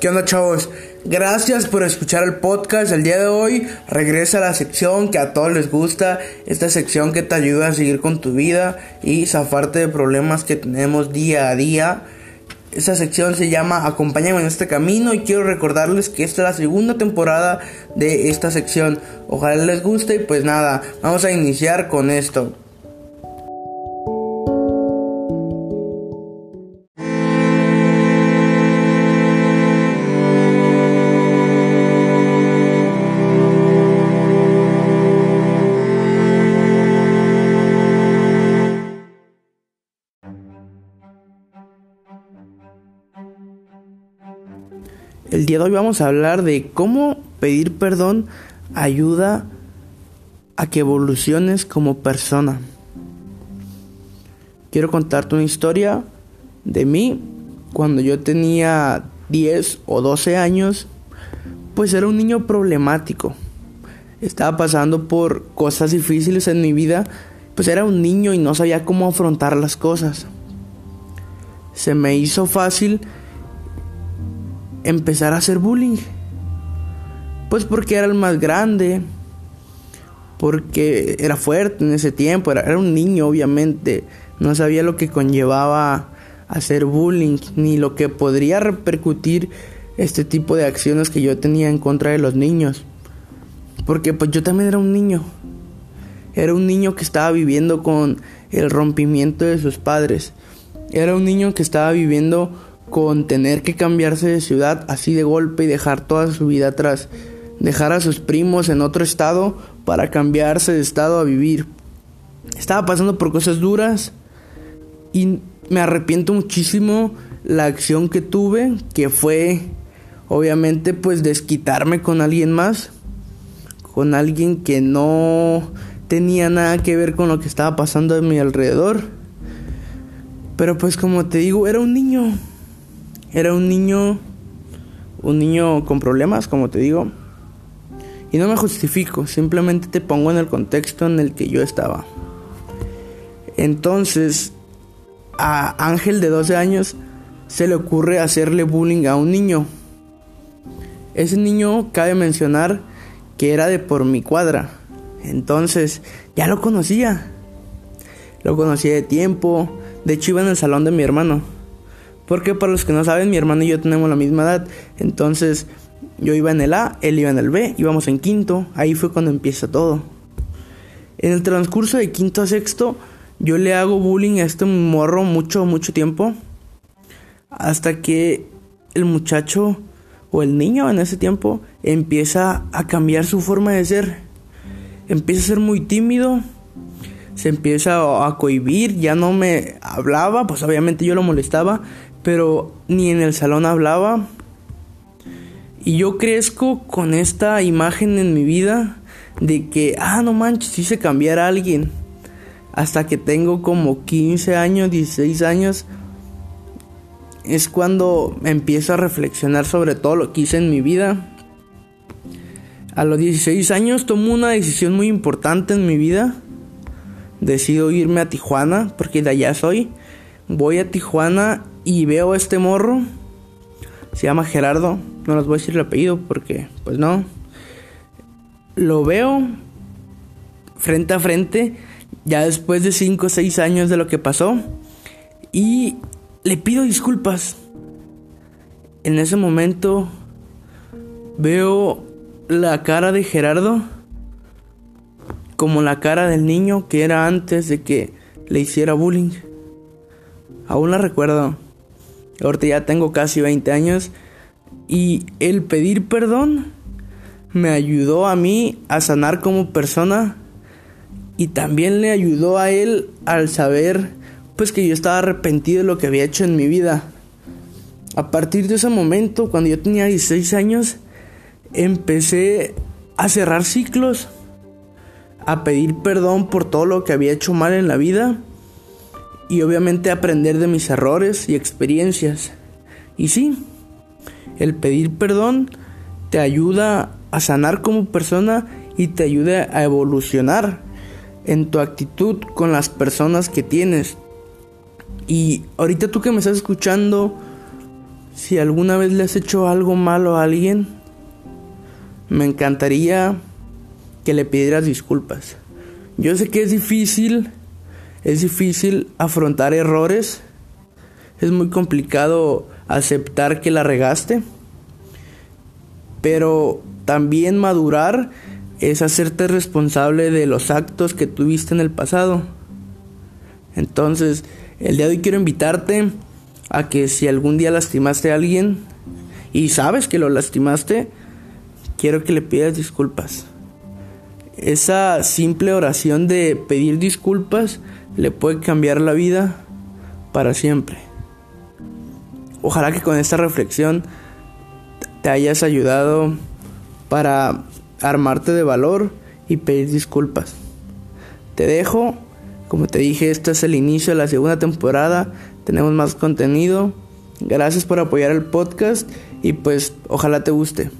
¿Qué onda chavos? Gracias por escuchar el podcast. El día de hoy regresa a la sección que a todos les gusta. Esta sección que te ayuda a seguir con tu vida y zafarte de problemas que tenemos día a día. Esta sección se llama Acompáñame en este camino y quiero recordarles que esta es la segunda temporada de esta sección. Ojalá les guste y pues nada, vamos a iniciar con esto. El día de hoy vamos a hablar de cómo pedir perdón ayuda a que evoluciones como persona. Quiero contarte una historia de mí cuando yo tenía 10 o 12 años, pues era un niño problemático. Estaba pasando por cosas difíciles en mi vida, pues era un niño y no sabía cómo afrontar las cosas. Se me hizo fácil empezar a hacer bullying. Pues porque era el más grande, porque era fuerte en ese tiempo, era, un niño obviamente, no sabía lo que conllevaba hacer bullying, ni lo que podría repercutir este tipo de acciones que yo tenía en contra de los niños. Porque pues yo también era un niño, era un niño que estaba viviendo con el rompimiento de sus padres, era un niño que estaba viviendo con tener que cambiarse de ciudad así de golpe y dejar toda su vida atrás, dejar a sus primos en otro estado para cambiarse de estado a vivir. Estaba pasando por cosas duras y me arrepiento muchísimo la acción que tuve, que fue obviamente pues desquitarme con alguien más, con alguien que no tenía nada que ver con lo que estaba pasando a mi alrededor. Pero pues como te digo, era un niño, era un niño, un niño con problemas, como te digo. Y no me justifico, simplemente te pongo en el contexto en el que yo estaba. Entonces, a Ángel de 12 años se le ocurre hacerle bullying a un niño. Ese niño, cabe mencionar, que era de por mi cuadra. Entonces, ya lo conocía. Lo conocía de tiempo. De hecho, iba en el salón de mi hermano. Porque para los que no saben, mi hermano y yo tenemos la misma edad. Entonces, yo iba en el A, él iba en el B, íbamos en quinto. Ahí fue cuando empieza todo. En el transcurso de quinto a sexto, yo le hago bullying a este morro mucho, mucho tiempo. Hasta que el muchacho o el niño en ese tiempo empieza a cambiar su forma de ser. Empieza a ser muy tímido. Se empieza a cohibir, ya no me hablaba, pues obviamente yo lo molestaba, pero ni en el salón hablaba. Y yo crezco con esta imagen en mi vida de que, ah, no manches, hice cambiar a alguien. Hasta que tengo como 15 años, 16 años, es cuando empiezo a reflexionar sobre todo lo que hice en mi vida. A los 16 años tomo una decisión muy importante en mi vida. Decido irme a Tijuana, porque de allá soy. Voy a Tijuana y veo a este morro. Se llama Gerardo. No les voy a decir el apellido porque, pues no. Lo veo frente a frente, ya después de 5 o 6 años de lo que pasó. Y le pido disculpas. En ese momento veo la cara de Gerardo como la cara del niño que era antes de que le hiciera bullying. Aún la recuerdo. Ahorita ya tengo casi 20 años y el pedir perdón me ayudó a mí a sanar como persona y también le ayudó a él al saber pues que yo estaba arrepentido de lo que había hecho en mi vida. A partir de ese momento, cuando yo tenía 16 años, empecé a cerrar ciclos, a pedir perdón por todo lo que había hecho mal en la vida y obviamente aprender de mis errores y experiencias. Y sí, el pedir perdón te ayuda a sanar como persona y te ayuda a evolucionar en tu actitud con las personas que tienes. Y ahorita tú que me estás escuchando, Si alguna vez le has hecho algo malo a alguien, me encantaría que le pidieras disculpas. Yo sé que es difícil, es difícil afrontar errores, es muy complicado aceptar que la regaste, pero también madurar es hacerte responsable de los actos que tuviste en el pasado. Entonces, el día de hoy quiero invitarte a que si algún día lastimaste a alguien y sabes que lo lastimaste, quiero que le pidas disculpas. Esa simple oración de pedir disculpas le puede cambiar la vida para siempre. Ojalá que con esta reflexión te hayas ayudado para armarte de valor y pedir disculpas. Te dejo, como te dije, este es el inicio de la segunda temporada, tenemos más contenido. Gracias por apoyar el podcast y pues ojalá te guste.